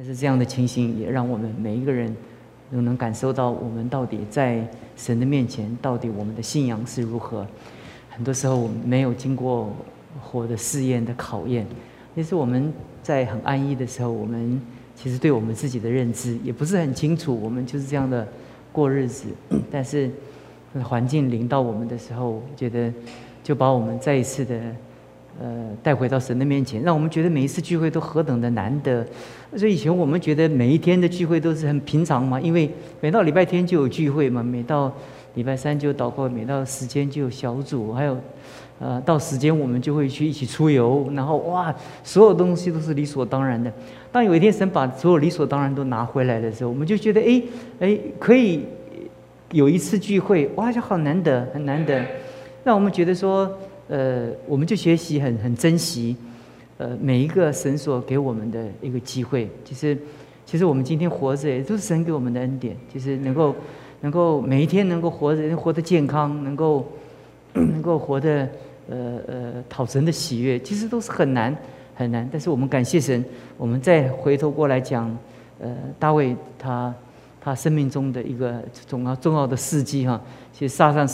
但是这样的情形也让我们每一个人都能感受到，我们到底在神的面前，到底我们的信仰是如何。很多时候我们没有经过火的试验的考验，其实我们在很安逸的时候，我们其实对我们自己的认知也不是很清楚，我们就是这样的过日子。但是环境临到我们的时候，觉得就把我们再一次的呃带回到神的面前，让我们觉得每一次聚会都何等的难得。所以以前我们觉得每一天的聚会都是很平常嘛，因为每到礼拜天就有聚会嘛，每到。礼拜三就祷告，每到时间就有小组，还有，呃，到时间我们就会去一起出游，然后哇，所有东西都是理所当然的。当有一天神把所有理所当然都拿回来的时候，我们就觉得，哎，哎，可以有一次聚会，哇，就好难得，很难得。让我们觉得说，呃，我们就学习很很珍惜，呃，每一个神所给我们的一个机会。其实，其实我们今天活着，也都是神给我们的恩典，就是能够。能够每一天能够活着，活得健康，能够 能够活得呃呃讨神的喜悦，其实都是很难很难。但是我们感谢神，我们再回头过来讲，呃，大卫他他生命中的一个重要重要的事迹哈，其实沙上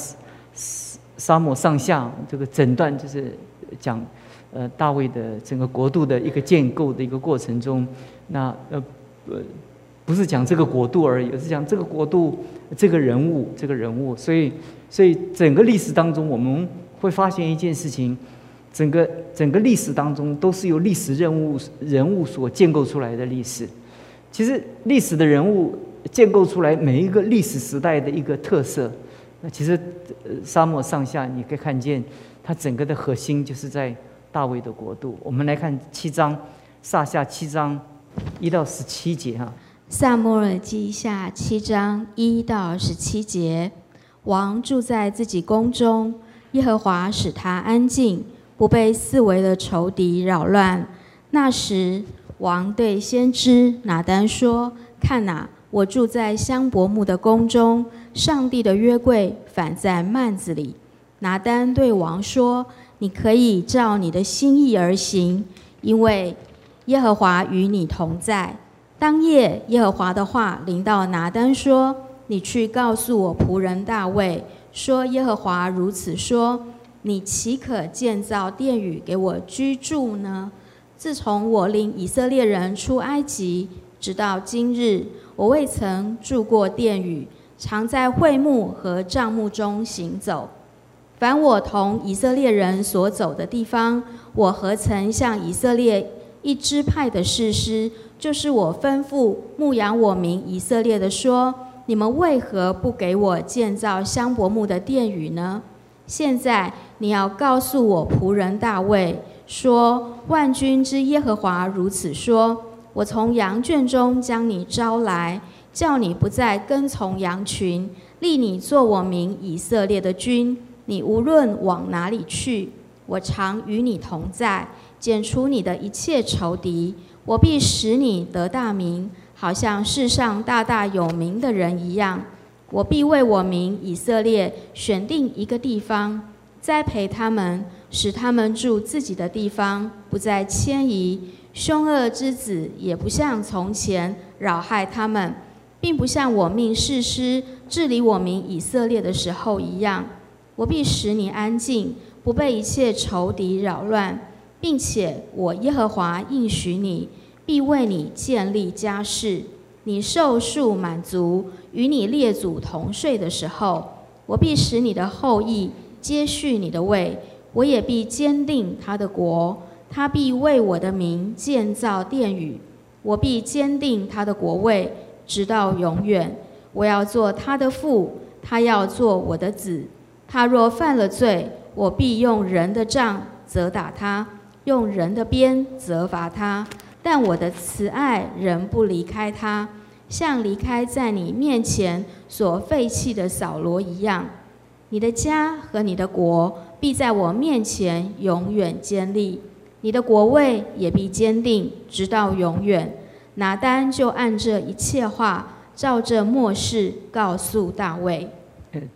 沙漠上下这个整段就是讲呃大卫的整个国度的一个建构的一个过程中，那呃呃。不是讲这个国度而已，而是讲这个国度这个人物，这个人物。所以，所以整个历史当中，我们会发现一件事情：整个整个历史当中都是由历史人物人物所建构出来的历史。其实，历史的人物建构出来每一个历史时代的一个特色。那其实，沙漠上下你可以看见，它整个的核心就是在大卫的国度。我们来看七章，上下七章一到十七节哈。萨摩尔记下七章一到十七节，王住在自己宫中，耶和华使他安静，不被四围的仇敌扰乱。那时，王对先知拿丹说：“看哪，我住在香柏木的宫中，上帝的约柜反在幔子里。”拿丹对王说：“你可以照你的心意而行，因为耶和华与你同在。”当夜，耶和华的话临到拿单说：“你去告诉我仆人大卫，说耶和华如此说：你岂可建造殿宇给我居住呢？自从我领以色列人出埃及，直到今日，我未曾住过殿宇，常在会幕和帐幕中行走。凡我同以色列人所走的地方，我何曾向以色列一支派的士师？”就是我吩咐牧养我民以色列的说：你们为何不给我建造香柏木的殿宇呢？现在你要告诉我仆人大卫说：万军之耶和华如此说：我从羊圈中将你招来，叫你不再跟从羊群，立你做我名以色列的君。你无论往哪里去，我常与你同在，剪除你的一切仇敌。我必使你得大名，好像世上大大有名的人一样。我必为我名以色列选定一个地方，栽培他们，使他们住自己的地方，不再迁移。凶恶之子也不像从前扰害他们，并不像我命世师治理我名以色列的时候一样。我必使你安静，不被一切仇敌扰乱。并且我耶和华应许你，必为你建立家室。你受数满足，与你列祖同睡的时候，我必使你的后裔接续你的位。我也必坚定他的国，他必为我的名建造殿宇。我必坚定他的国位，直到永远。我要做他的父，他要做我的子。他若犯了罪，我必用人的杖责打他。用人的鞭责罚他，但我的慈爱仍不离开他，像离开在你面前所废弃的扫罗一样。你的家和你的国必在我面前永远坚立，你的国位也必坚定，直到永远。拿单就按这一切话，照着末世告诉大卫。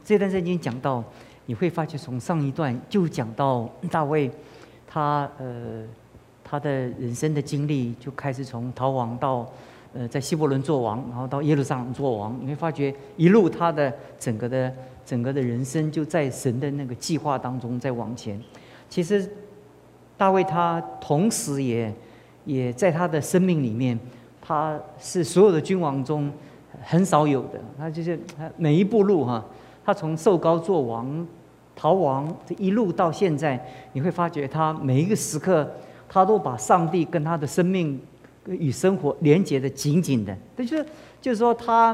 这段圣经讲到，你会发觉从上一段就讲到大卫。他呃，他的人生的经历就开始从逃亡到呃，在希伯伦做王，然后到耶路撒冷做王，你会发觉一路他的整个的整个的人生就在神的那个计划当中在往前。其实大卫他同时也也在他的生命里面，他是所有的君王中很少有的，他就是每一步路哈，他从受高做王、逃亡这一路到现在，你会发觉他每一个时刻，他都把上帝跟他的生命。与生活连接的紧紧的，那就是就是说，他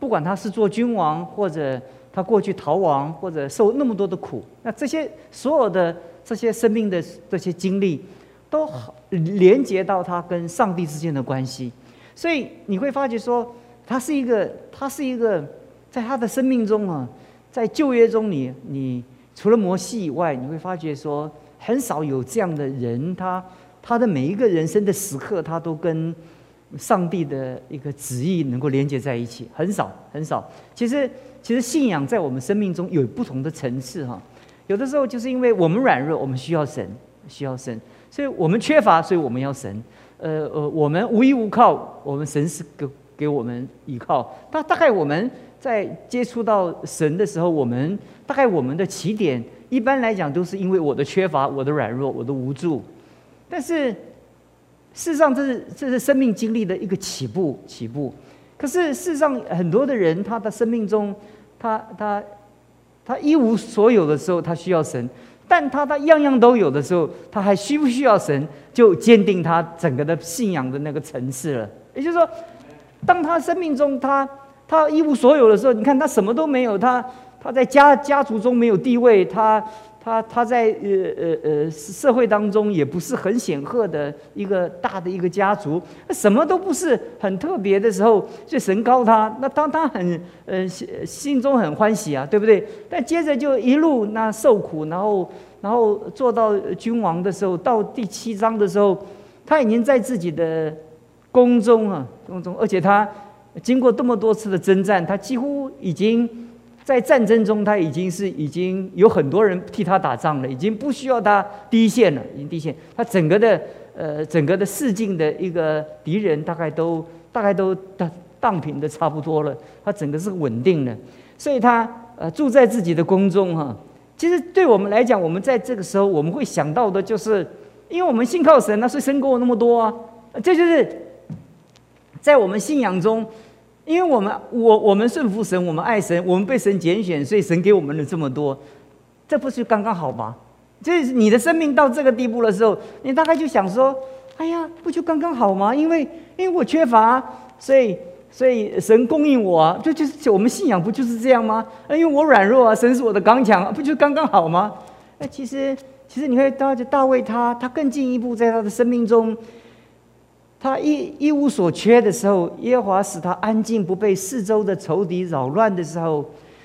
不管他是做君王，或者他过去逃亡，或者受那么多的苦，那这些所有的这些生命的这些经历，都连接到他跟上帝之间的关系。所以你会发觉说，他是一个，他是一个，在他的生命中啊，在旧约中，你你除了摩西以外，你会发觉说，很少有这样的人，他。他的每一个人生的时刻，他都跟上帝的一个旨意能够连接在一起，很少很少。其实，其实信仰在我们生命中有不同的层次哈。有的时候就是因为我们软弱，我们需要神，需要神，所以我们缺乏，所以我们要神。呃呃，我们无依无靠，我们神是给给我们依靠。大大概我们在接触到神的时候，我们大概我们的起点，一般来讲都是因为我的缺乏，我的软弱，我的无助。但是，事实上，这是这是生命经历的一个起步，起步。可是，事实上，很多的人，他的生命中，他他他一无所有的时候，他需要神；但他他样样都有的时候，他还需不需要神，就坚定他整个的信仰的那个层次了。也就是说，当他生命中他他一无所有的时候，你看他什么都没有，他他在家家族中没有地位，他。他他在呃呃呃社会当中也不是很显赫的一个大的一个家族，什么都不是很特别的时候，就神高他，那当他很呃心心中很欢喜啊，对不对？但接着就一路那受苦，然后然后做到君王的时候，到第七章的时候，他已经在自己的宫中啊宫中，而且他经过这么多次的征战，他几乎已经。在战争中，他已经是已经有很多人替他打仗了，已经不需要他第一线了，已经第一线。他整个的呃，整个的四境的一个敌人，大概都大概都荡荡平的差不多了。他整个是稳定的，所以他呃住在自己的宫中哈。其实对我们来讲，我们在这个时候我们会想到的就是，因为我们信靠神，那所以神给我那么多啊。这就是在我们信仰中。因为我们我我们顺服神，我们爱神，我们被神拣选，所以神给我们了这么多，这不是刚刚好吗？就是你的生命到这个地步的时候，你大概就想说：哎呀，不就刚刚好吗？因为因为我缺乏，所以所以神供应我，这，就就是我们信仰不就是这样吗？因为我软弱啊，神是我的刚强，不就刚刚好吗？那其实其实你会到大卫他他更进一步在他的生命中。他一一无所缺的时候，耶和华使他安静，不被四周的仇敌扰乱的时候，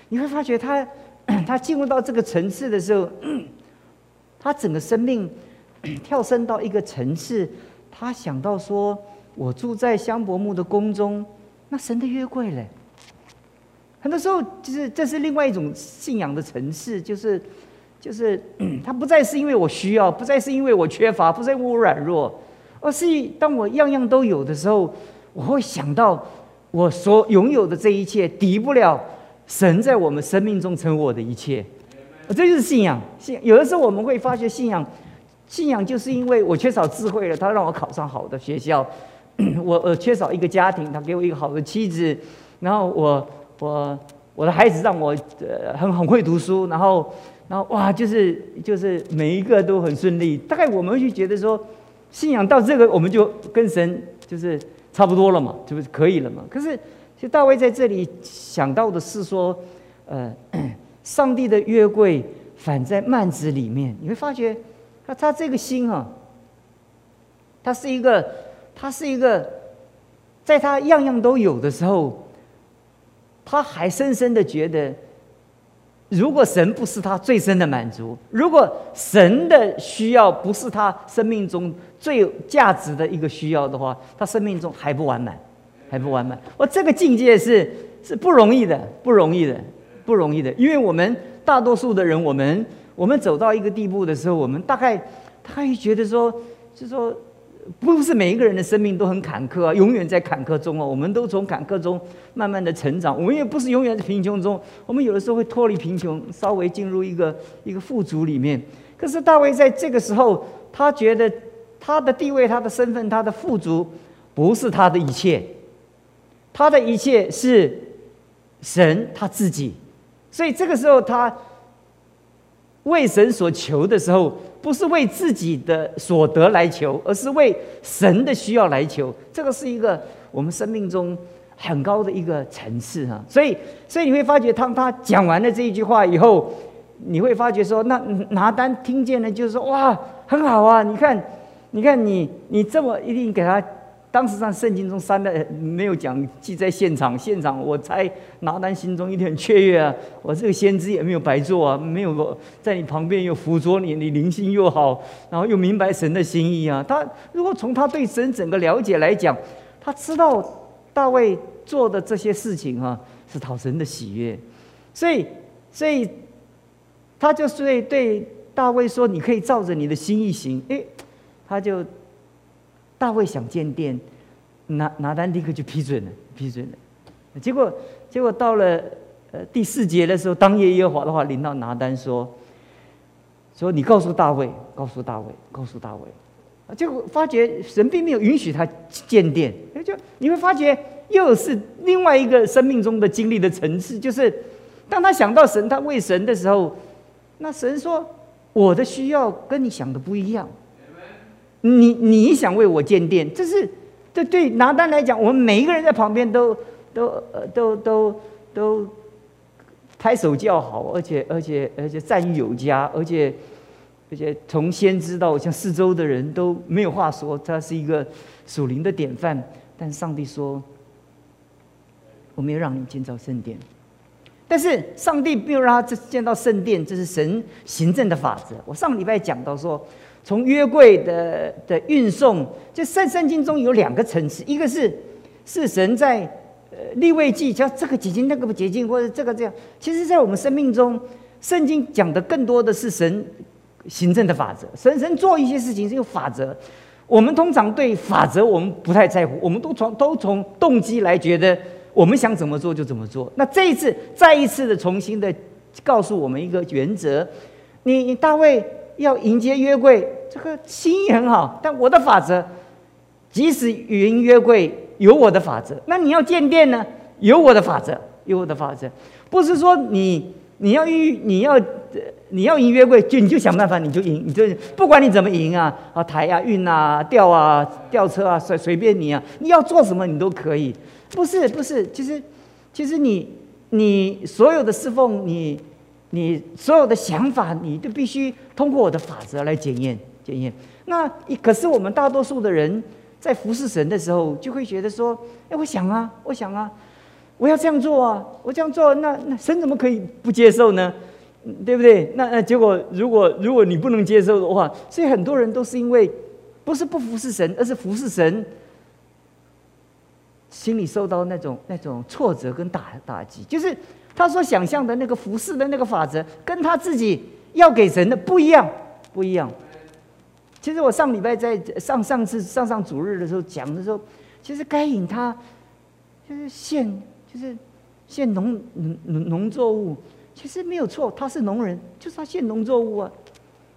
你会发觉他，他进入到这个层次的时候，他整个生命 跳升到一个层次。他想到说：“我住在香柏木的宫中，那神的约柜嘞。”很多时候，就是这是另外一种信仰的层次，就是就是他不再是因为我需要，不再是因为我缺乏，不再因为我软弱。而是当我样样都有的时候，我会想到我所拥有的这一切抵不了神在我们生命中成我的一切。这就是信仰。信有的时候我们会发觉信仰，信仰就是因为我缺少智慧了，他让我考上好的学校；我呃缺少一个家庭，他给我一个好的妻子；然后我我我的孩子让我呃很很会读书，然后然后哇，就是就是每一个都很顺利。大概我们会觉得说。信仰到这个，我们就跟神就是差不多了嘛，就是可以了嘛。可是，其实大卫在这里想到的是说，呃，上帝的约柜反在幔子里面，你会发觉，他他这个心啊，他是一个，他是一个，在他样样都有的时候，他还深深的觉得。如果神不是他最深的满足，如果神的需要不是他生命中最有价值的一个需要的话，他生命中还不完满，还不完满。我这个境界是是不容易的，不容易的，不容易的。因为我们大多数的人，我们我们走到一个地步的时候，我们大概他会觉得说，就说，不是每一个人的生命都很坎坷啊，永远在坎坷中哦。我们都从坎坷中慢慢的成长，我们也不是永远在贫穷中，我们有的时候会脱离贫穷，稍微进入一个一个富足里面。可是大卫在这个时候，他觉得他的地位、他的身份、他的富足，不是他的一切，他的一切是神他自己。所以这个时候，他为神所求的时候，不是为自己的所得来求，而是为神的需要来求。这个是一个我们生命中很高的一个层次哈。所以，所以你会发觉，当他讲完了这一句话以后。你会发觉说，那拿单听见了，就是说，哇，很好啊！你看，你看你，你这么一定给他，当时上圣经中三的没有讲记在现场，现场我猜拿单心中一定雀跃啊！我这个先知也没有白做啊，没有在你旁边又辅佐你，你灵性又好，然后又明白神的心意啊！他如果从他对神整个了解来讲，他知道大卫做的这些事情哈，是讨神的喜悦，所以，所以。他就对对大卫说：“你可以照着你的心意行。”哎，他就大卫想建殿，拿拿单立刻就批准了，批准了。结果结果到了呃第四节的时候，当夜耶和华的话临到拿单说：“说你告诉大卫，告诉大卫，告诉大卫。”结果发觉神并没有允许他建殿，就你会发觉又是另外一个生命中的经历的层次，就是当他想到神，他为神的时候。那神说：“我的需要跟你想的不一样。你你想为我建殿，这是这对拿单来讲，我们每一个人在旁边都都都都都拍手叫好，而且而且而且赞誉有加，而且而且从先知到像四周的人都没有话说，他是一个属灵的典范。但上帝说：我没有让你建造圣殿。”但是上帝没有让他见到圣殿，这是神行政的法则。我上礼拜讲到说，从约柜的的运送，就圣圣经中有两个层次，一个是是神在呃立位记，叫这个洁净那个不洁净，或者这个这样。其实，在我们生命中，圣经讲的更多的是神行政的法则。神神做一些事情是有法则，我们通常对法则我们不太在乎，我们都从都从动机来觉得。我们想怎么做就怎么做。那这一次再一次的重新的告诉我们一个原则：你你大卫要迎接约柜，这个心意很好。但我的法则，即使语音约柜有我的法则，那你要建殿呢，有我的法则，有我的法则。不是说你你要预你要你要赢约柜，就你就想办法你就赢，你就不管你怎么赢啊啊抬啊运啊吊啊吊车啊随随便你啊，你要做什么你都可以。不是不是，其实，其实你你所有的侍奉，你你所有的想法，你都必须通过我的法则来检验检验。那可是我们大多数的人在服侍神的时候，就会觉得说：哎，我想啊，我想啊，我要这样做啊，我这样做，那那神怎么可以不接受呢？对不对？那那结果，如果如果你不能接受的话，所以很多人都是因为不是不服侍神，而是服侍神。心里受到那种那种挫折跟打打击，就是他所想象的那个服侍的那个法则，跟他自己要给神的不一样，不一样。其实我上礼拜在上上次上上主日的时候讲的时候，其实该隐他就是献就是献农农农作物，其实没有错，他是农人，就是他献农作物啊，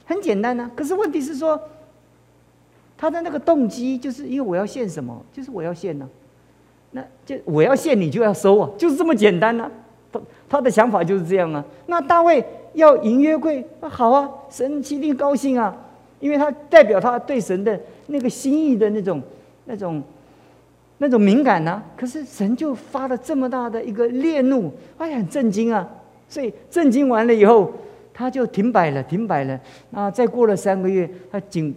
很简单呐。可是问题是说，他的那个动机就是因为我要献什么，就是我要献呢。那就我要献你就要收啊，就是这么简单呢。他他的想法就是这样啊。那大卫要迎约柜，好啊，神一定高兴啊，因为他代表他对神的那个心意的那种、那种、那种敏感呢。可是神就发了这么大的一个烈怒，哎呀，很震惊啊。所以震惊完了以后，他就停摆了，停摆了。那再过了三个月，他精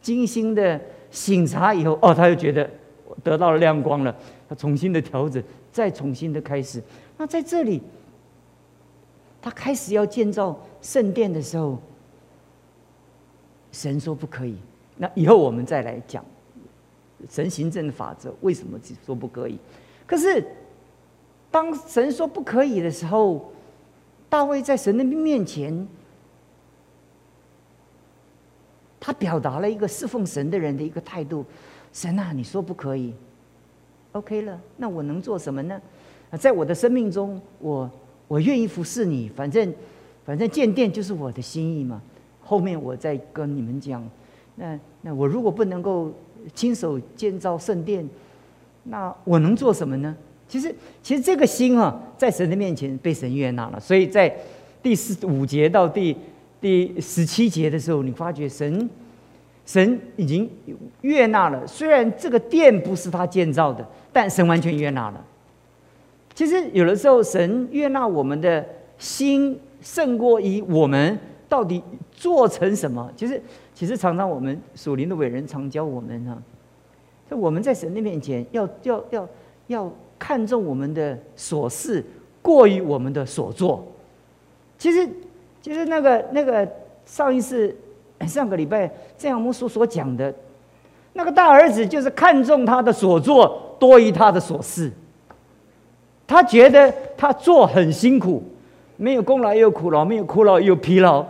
精心的醒察以后，哦，他就觉得得到了亮光了。他重新的调整，再重新的开始。那在这里，他开始要建造圣殿的时候，神说不可以。那以后我们再来讲神行政的法则，为什么说不可以？可是当神说不可以的时候，大卫在神的面前，他表达了一个侍奉神的人的一个态度。神啊，你说不可以，OK 了，那我能做什么呢？在我的生命中，我我愿意服侍你，反正反正建殿就是我的心意嘛。后面我再跟你们讲，那那我如果不能够亲手建造圣殿，那我能做什么呢？其实其实这个心啊，在神的面前被神悦纳了。所以在第十五节到第第十七节的时候，你发觉神。神已经悦纳了，虽然这个殿不是他建造的，但神完全悦纳了。其实有的时候，神悦纳我们的心胜过于我们到底做成什么。其实，其实常常我们属灵的伟人常教我们啊，就我们在神的面前要要要要看重我们的所事，过于我们的所作。其实，其实那个那个上一次。上个礼拜，这样牧师所讲的，那个大儿子就是看重他的所作多于他的所事。他觉得他做很辛苦，没有功劳也有苦劳，没有苦劳也有疲劳。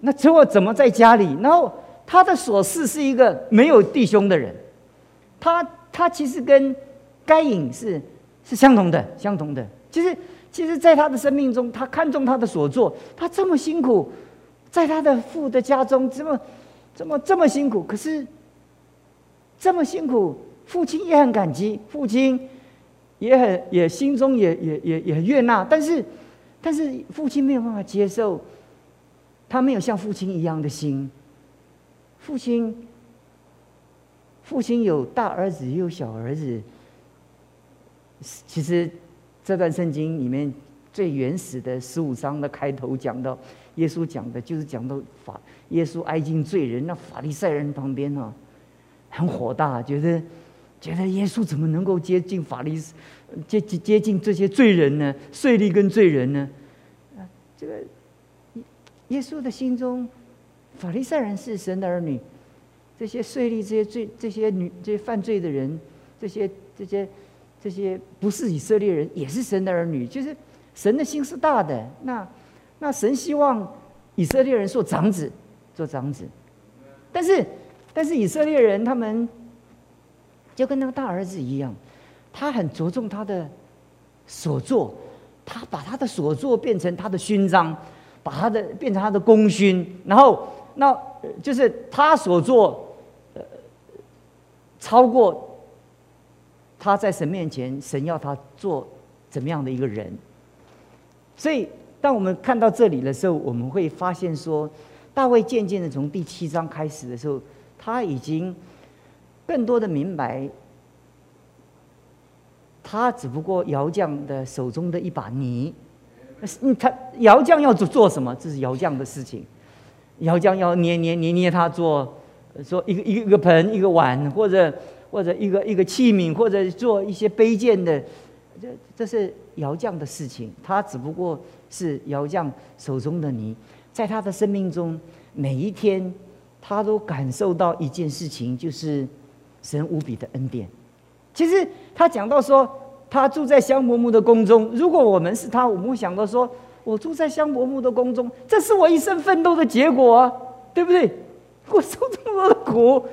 那之后怎么在家里？然后他的所事是一个没有弟兄的人。他他其实跟该隐是是相同的，相同的。其实其实，在他的生命中，他看重他的所作，他这么辛苦。在他的父的家中，这么、这么、这么辛苦，可是这么辛苦，父亲也很感激，父亲也很也心中也也也也悦纳，但是，但是父亲没有办法接受，他没有像父亲一样的心。父亲，父亲有大儿子，也有小儿子。其实这段圣经里面最原始的十五章的开头讲到。耶稣讲的就是讲到法，耶稣挨近罪人，那法利赛人旁边呢，很火大，觉得觉得耶稣怎么能够接近法利接接接近这些罪人呢？税吏跟罪人呢？啊，这个耶稣的心中，法利赛人是神的儿女，这些税吏、这些罪、这些女、这些犯罪的人，这些这些这些不是以色列人，也是神的儿女，就是神的心是大的那。那神希望以色列人做长子，做长子，但是，但是以色列人他们就跟那个大儿子一样，他很着重他的所作，他把他的所作变成他的勋章，把他的变成他的功勋，然后那就是他所做，呃，超过他在神面前，神要他做怎么样的一个人，所以。当我们看到这里的时候，我们会发现说，大卫渐渐的从第七章开始的时候，他已经更多的明白，他只不过窑匠的手中的一把泥。嗯，他窑匠要做做什么？这是窑匠的事情。窑匠要捏捏捏捏，他做做一个一个一个盆、一个碗，或者或者一个一个器皿，或者做一些卑贱的，这这是窑匠的事情。他只不过。是窑匠手中的泥，在他的生命中，每一天，他都感受到一件事情，就是神无比的恩典。其实他讲到说，他住在香柏木的宫中。如果我们是他，我们会想到说，我住在香柏木的宫中，这是我一生奋斗的结果啊，对不对？我受这么多的苦，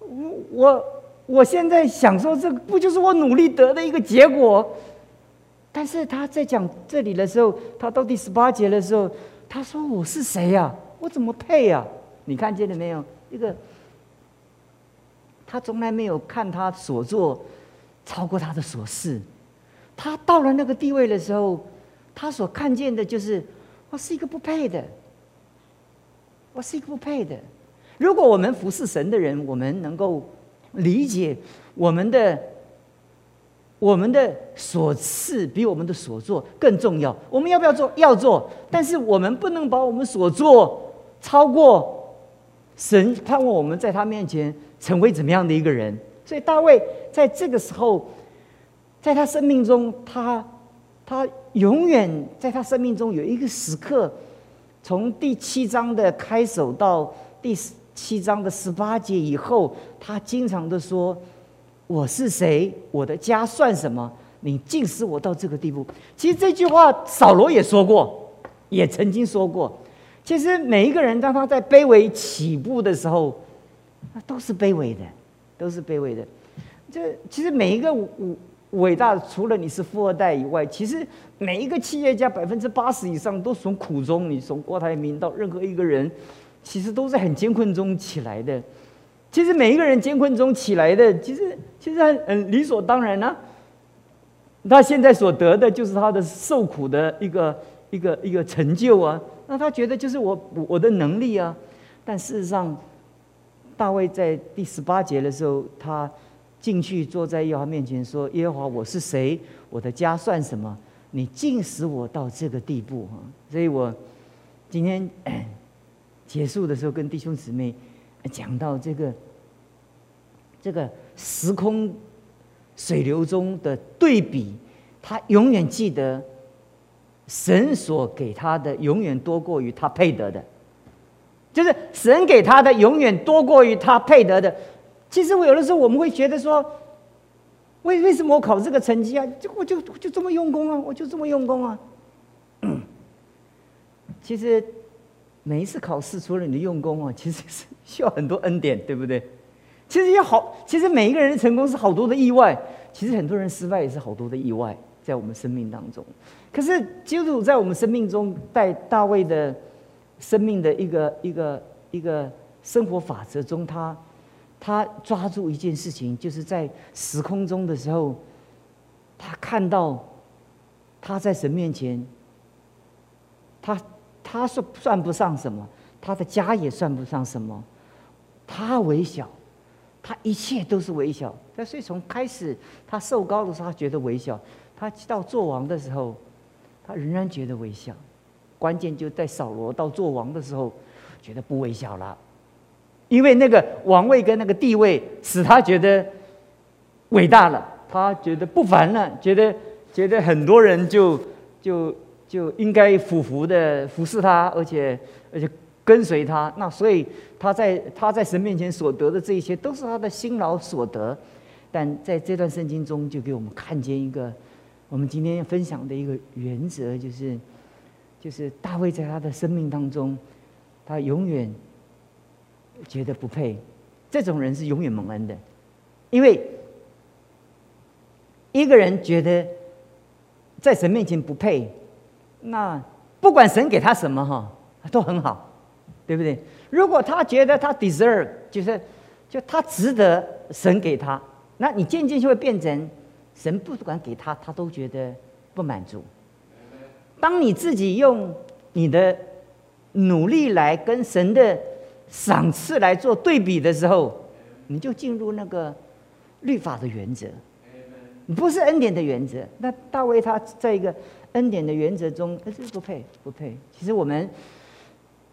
我我我现在享受这不就是我努力得的一个结果？但是他在讲这里的时候，他到第十八节的时候，他说：“我是谁呀？我怎么配呀？”你看见了没有？一个他从来没有看他所做超过他的所事。他到了那个地位的时候，他所看见的就是我是一个不配的，我是一个不配的。如果我们服侍神的人，我们能够理解我们的。我们的所事比我们的所做更重要。我们要不要做？要做。但是我们不能把我们所做超过神盼望我们在他面前成为怎么样的一个人。所以大卫在这个时候，在他生命中，他他永远在他生命中有一个时刻，从第七章的开首到第七章的十八节以后，他经常的说。我是谁？我的家算什么？你竟使我到这个地步。其实这句话，扫罗也说过，也曾经说过。其实每一个人，当他在卑微起步的时候，那都是卑微的，都是卑微的。这其实每一个伟伟大，除了你是富二代以外，其实每一个企业家百分之八十以上都从苦中。你从郭台铭到任何一个人，其实都是很艰困中起来的。其实每一个人艰困中起来的，其实其实很很理所当然啊。他现在所得的就是他的受苦的一个一个一个成就啊。那他觉得就是我我的能力啊。但事实上，大卫在第十八节的时候，他进去坐在耶和华面前说：“耶和华，我是谁？我的家算什么？你竟使我到这个地步啊！”所以我今天结束的时候，跟弟兄姊妹讲到这个这个时空。水流中的对比，他永远记得神所给他的永远多过于他配得的，就是神给他的永远多过于他配得的。其实我有的时候我们会觉得说，为为什么我考这个成绩啊？就我就就这么用功啊，我就这么用功啊。其实每一次考试，除了你的用功啊，其实是需要很多恩典，对不对？其实也好，其实每一个人的成功是好多的意外，其实很多人失败也是好多的意外，在我们生命当中。可是基督在我们生命中带大卫的生命的一个一个一个生活法则中，他他抓住一件事情，就是在时空中的时候，他看到他在神面前，他他是算不上什么，他的家也算不上什么，他微小。他一切都是微小，但所以从开始他受高的时候，他觉得微小；他到做王的时候，他仍然觉得微小。关键就在扫罗到做王的时候，觉得不微小了，因为那个王位跟那个地位使他觉得伟大了，他觉得不凡了，觉得觉得很多人就就就应该服服的服侍他，而且而且。跟随他，那所以他在他在神面前所得的这一切，都是他的辛劳所得。但在这段圣经中，就给我们看见一个我们今天分享的一个原则，就是就是大卫在他的生命当中，他永远觉得不配。这种人是永远蒙恩的，因为一个人觉得在神面前不配，那不管神给他什么哈，都很好。对不对？如果他觉得他 deserve，就是就他值得神给他，那你渐渐就会变成神不管给他，他都觉得不满足。当你自己用你的努力来跟神的赏赐来做对比的时候，你就进入那个律法的原则，不是恩典的原则。那大卫他在一个恩典的原则中，他是不配，不配。其实我们。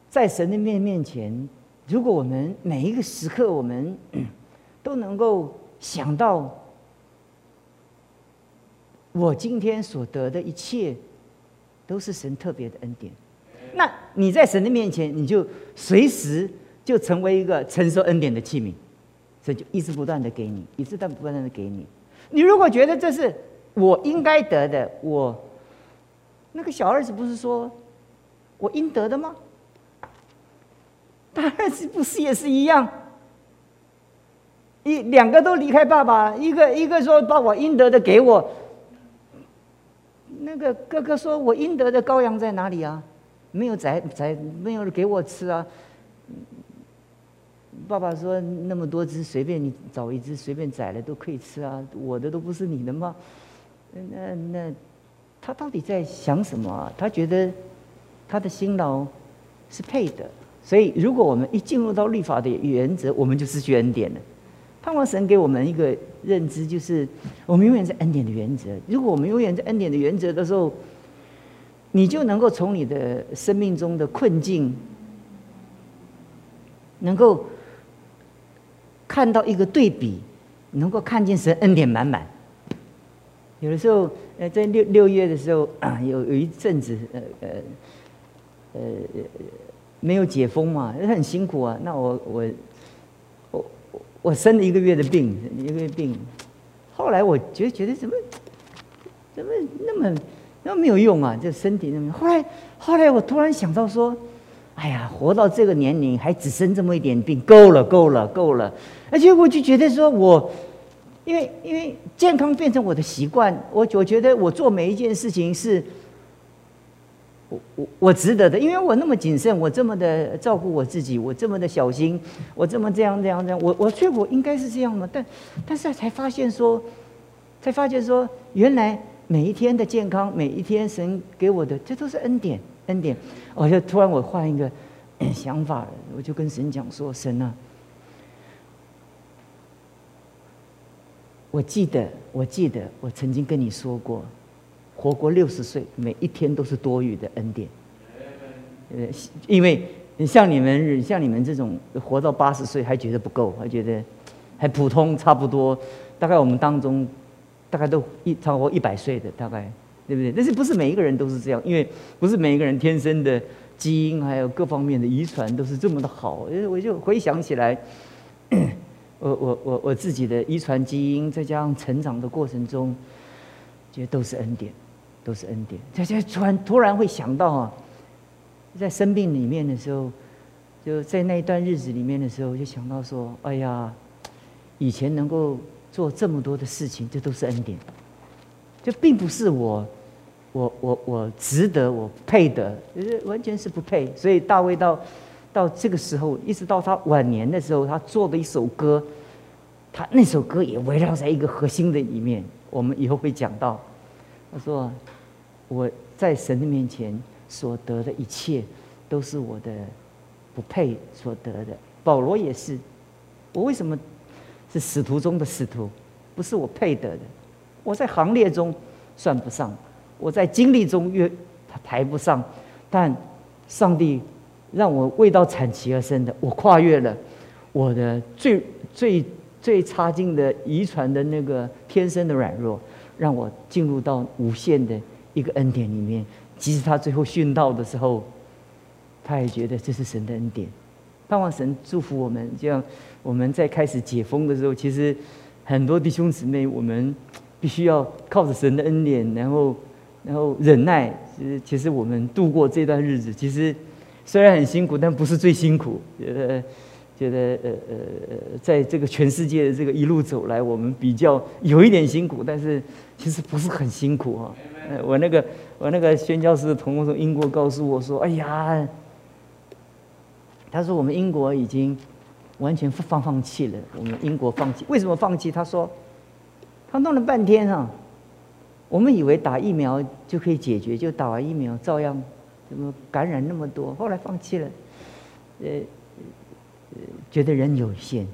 在神的面面前，如果我们每一个时刻，我们 都能够想到，我今天所得的一切，都是神特别的恩典。那你在神的面前，你就随时就成为一个承受恩典的器皿，这就一直不断的给你，一直不断的给你。你如果觉得这是我应该得的，我那个小儿子不是说我应得的吗？大儿子不是也是一样？一两个都离开爸爸，一个一个说把我应得的给我。那个哥哥说我应得的羔羊在哪里啊？没有宰宰，没有给我吃啊。爸爸说那么多只，随便你找一只，随便宰了都可以吃啊。我的都不是你的吗？那那他到底在想什么啊？他觉得他的辛劳是配的。所以，如果我们一进入到律法的原则，我们就失去恩典了。盼望神给我们一个认知，就是我们永远在恩典的原则。如果我们永远在恩典的原则的时候，你就能够从你的生命中的困境，能够看到一个对比，能够看见神恩典满满。有的时候，呃，在六六月的时候，有有一阵子，呃呃呃。没有解封嘛，很辛苦啊。那我我我我生了一个月的病，一个月病。后来我觉觉得怎么怎么那么那么没有用啊？这身体那么……后来后来我突然想到说，哎呀，活到这个年龄还只生这么一点病，够了，够了，够了。而且我就觉得说，我因为因为健康变成我的习惯，我我觉得我做每一件事情是，我我我值得的，因为我那么谨慎，我这么的照顾我自己，我这么的小心，我这么这样这样这样，我我觉得我应该是这样嘛。但但是才发现说，才发现说，原来每一天的健康，每一天神给我的，这都是恩典。恩典，我就突然我换一个想法，我就跟神讲说：“神啊，我记得，我记得，我曾经跟你说过，活过六十岁，每一天都是多余的恩典。呃，因为像你们，像你们这种活到八十岁还觉得不够，还觉得还普通，差不多。大概我们当中，大概都一超过一百岁的，大概。”对不对？但是不是每一个人都是这样？因为不是每一个人天生的基因还有各方面的遗传都是这么的好。我就回想起来，我我我我自己的遗传基因，再加上成长的过程中，觉得都是恩典，都是恩典。在在突然突然会想到啊，在生病里面的时候，就在那一段日子里面的时候，就想到说：哎呀，以前能够做这么多的事情，这都是恩典。就并不是我。我我我值得，我配得，就是完全是不配。所以大卫到到这个时候，一直到他晚年的时候，他做的一首歌，他那首歌也围绕在一个核心的里面。我们以后会讲到，他说我在神的面前所得的一切，都是我的不配所得的。保罗也是，我为什么是使徒中的使徒？不是我配得的，我在行列中算不上。我在经历中越他排不上，但上帝让我未到产期而生的，我跨越了我的最最最差劲的遗传的那个天生的软弱，让我进入到无限的一个恩典里面。即使他最后殉道的时候，他也觉得这是神的恩典。盼望神祝福我们，这样我们在开始解封的时候，其实很多弟兄姊妹，我们必须要靠着神的恩典，然后。然后忍耐，其实其实我们度过这段日子，其实 虽然很辛苦，但不是最辛苦。觉得觉得呃呃呃，在这个全世界的这个一路走来，我们比较有一点辛苦，但是其实不是很辛苦哈。我那个我那个宣教师的同工从英国告诉我说：“哎呀，他说我们英国已经完全放放弃了，我们英国放弃，为什么放弃？他说他弄了半天啊。”我们以为打疫苗就可以解决，就打完疫苗照样，怎么感染那么多？后来放弃了，呃，觉得人有限。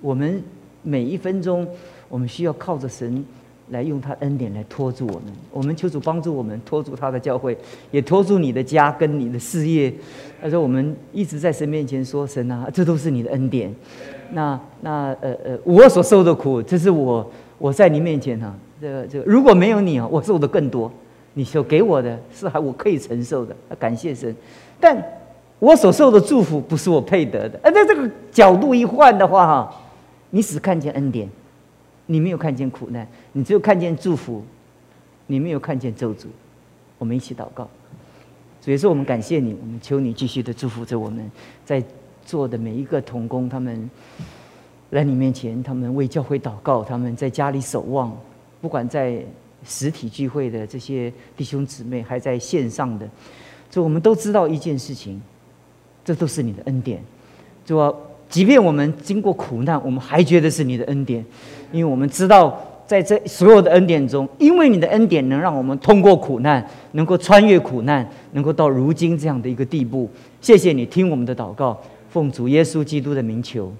我们每一分钟，我们需要靠着神来用他恩典来拖住我们。我们求主帮助我们拖住他的教会，也拖住你的家跟你的事业。他说我们一直在神面前说：“神啊，这都是你的恩典。”那那呃呃，我所受的苦，这是我我在你面前哈。这个这个，如果没有你啊，我受的更多。你所给我的是还我可以承受的，感谢神。但我所受的祝福不是我配得的。而在这个角度一换的话哈，你只看见恩典，你没有看见苦难，你只有看见祝福，你没有看见咒诅。我们一起祷告，所以说我们感谢你，我们求你继续的祝福着我们在座的每一个童工，他们来你面前，他们为教会祷告，他们在家里守望。不管在实体聚会的这些弟兄姊妹，还在线上的，就我们都知道一件事情，这都是你的恩典。就，即便我们经过苦难，我们还觉得是你的恩典，因为我们知道，在这所有的恩典中，因为你的恩典能让我们通过苦难，能够穿越苦难，能够到如今这样的一个地步。谢谢你听我们的祷告，奉主耶稣基督的名求。